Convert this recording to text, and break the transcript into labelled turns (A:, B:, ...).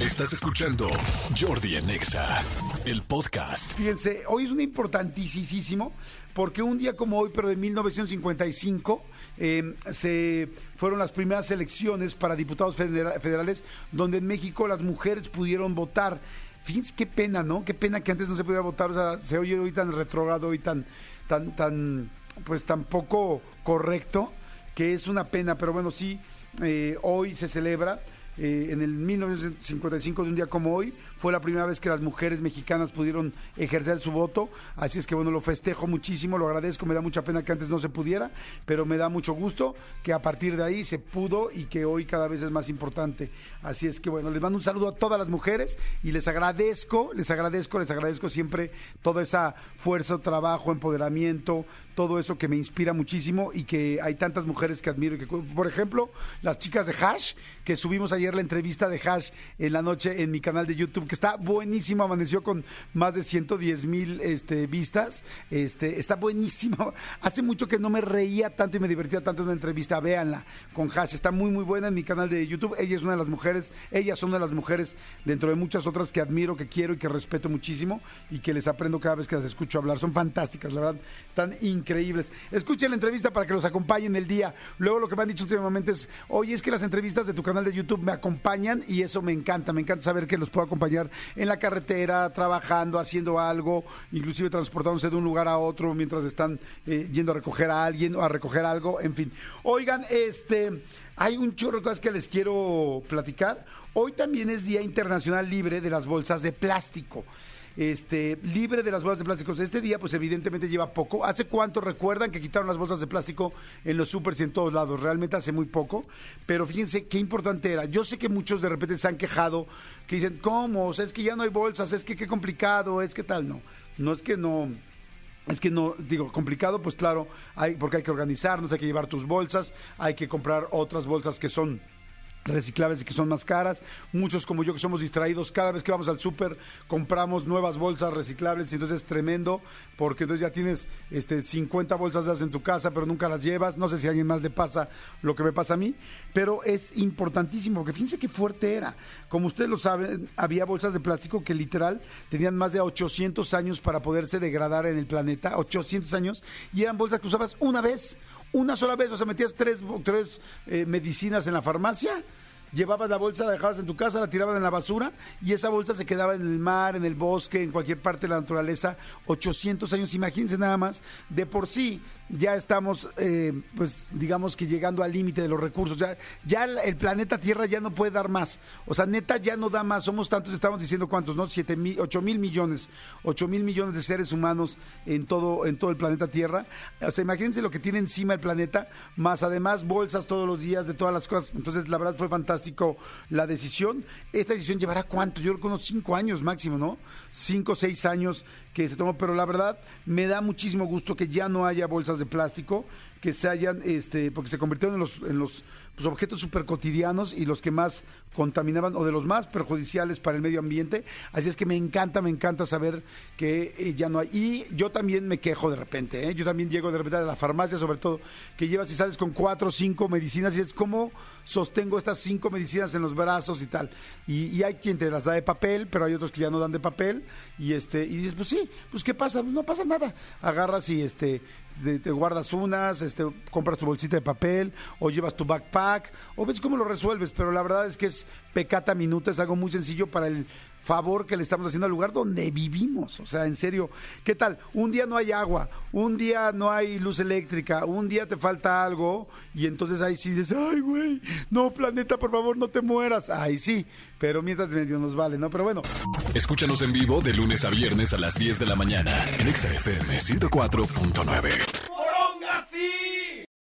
A: Estás escuchando Jordi Anexa, el podcast.
B: Fíjense, hoy es un importantísimo porque un día como hoy, pero de 1955, eh, se fueron las primeras elecciones para diputados federa- federales donde en México las mujeres pudieron votar. Fíjense qué pena, ¿no? Qué pena que antes no se podía votar. O sea, se oye hoy tan retrógrado y tan, tan, tan, pues tan poco correcto que es una pena. Pero bueno, sí, eh, hoy se celebra. Eh, en el 1955, de un día como hoy, fue la primera vez que las mujeres mexicanas pudieron ejercer su voto. Así es que bueno, lo festejo muchísimo, lo agradezco. Me da mucha pena que antes no se pudiera, pero me da mucho gusto que a partir de ahí se pudo y que hoy cada vez es más importante. Así es que bueno, les mando un saludo a todas las mujeres y les agradezco, les agradezco, les agradezco siempre toda esa fuerza, trabajo, empoderamiento, todo eso que me inspira muchísimo y que hay tantas mujeres que admiro. y Que, por ejemplo, las chicas de Hash, que subimos ayer la entrevista de Hash en la noche en mi canal de YouTube, que está buenísimo, amaneció con más de 110 mil este, vistas. Este, está buenísimo. Hace mucho que no me reía tanto y me divertía tanto en una entrevista. Véanla con Hash. Está muy, muy buena en mi canal de YouTube. Ella es una de las mujeres, ellas son una de las mujeres dentro de muchas otras que admiro, que quiero y que respeto muchísimo y que les aprendo cada vez que las escucho hablar. Son fantásticas, la verdad. Están increíbles. Escuchen la entrevista para que los acompañen el día. Luego lo que me han dicho últimamente es, oye, es que las entrevistas de tu canal de YouTube me acompañan y eso me encanta. Me encanta saber que los puedo acompañar en la carretera, trabajando, haciendo algo, inclusive transportándose de un lugar a otro mientras están eh, yendo a recoger a alguien o a recoger algo, en fin. Oigan, este, hay un chorro de cosas que les quiero platicar. Hoy también es Día Internacional Libre de las Bolsas de Plástico este, libre de las bolsas de plástico. Este día, pues evidentemente lleva poco. ¿Hace cuánto recuerdan que quitaron las bolsas de plástico en los supers y en todos lados? Realmente hace muy poco. Pero fíjense qué importante era. Yo sé que muchos de repente se han quejado, que dicen, ¿cómo? O sea, es que ya no hay bolsas, es que qué complicado, es que tal. No, no es que no. Es que no, digo, complicado, pues claro, hay, porque hay que organizarnos, hay que llevar tus bolsas, hay que comprar otras bolsas que son reciclables que son más caras. Muchos como yo que somos distraídos, cada vez que vamos al súper compramos nuevas bolsas reciclables y entonces es tremendo porque entonces ya tienes este 50 bolsas de esas en tu casa, pero nunca las llevas. No sé si a alguien más le pasa lo que me pasa a mí, pero es importantísimo porque fíjense qué fuerte era. Como ustedes lo saben, había bolsas de plástico que literal tenían más de 800 años para poderse degradar en el planeta, 800 años, y eran bolsas que usabas una vez una sola vez, o sea, metías tres, tres eh, medicinas en la farmacia, llevabas la bolsa, la dejabas en tu casa, la tiraban en la basura y esa bolsa se quedaba en el mar, en el bosque, en cualquier parte de la naturaleza, 800 años, imagínense nada más, de por sí ya estamos, eh, pues digamos que llegando al límite de los recursos, ya, ya el planeta Tierra ya no puede dar más, o sea, neta ya no da más, somos tantos, estamos diciendo cuántos, ¿no? Siete mil, ocho mil millones, ocho mil millones de seres humanos en todo, en todo el planeta Tierra, o sea, imagínense lo que tiene encima el planeta, más además bolsas todos los días de todas las cosas, entonces la verdad fue fantástico la decisión, esta decisión llevará cuánto, yo creo cinco años máximo, ¿no? Cinco, seis años que se tomó, pero la verdad me da muchísimo gusto que ya no haya bolsas de plástico, que se hayan, este, porque se convirtieron en los, en los pues, objetos súper cotidianos y los que más contaminaban o de los más perjudiciales para el medio ambiente. Así es que me encanta, me encanta saber que eh, ya no hay. Y yo también me quejo de repente, ¿eh? yo también llego de repente a la farmacia, sobre todo, que llevas y sales con cuatro o cinco medicinas y es como sostengo estas cinco medicinas en los brazos y tal. Y, y, hay quien te las da de papel, pero hay otros que ya no dan de papel. Y este, y dices, pues sí, pues qué pasa, pues no pasa nada. Agarras y este te, te guardas unas, este, compras tu bolsita de papel, o llevas tu backpack, o ves cómo lo resuelves, pero la verdad es que es pecata minuta, es algo muy sencillo para el favor que le estamos haciendo al lugar donde vivimos. O sea, en serio, ¿qué tal? Un día no hay agua, un día no hay luz eléctrica, un día te falta algo y entonces ahí sí dices, ay, güey, no, planeta, por favor, no te mueras. Ahí sí, pero mientras medio nos vale, ¿no? Pero bueno.
A: Escúchanos en vivo de lunes a viernes a las 10 de la mañana en XFM 104.9.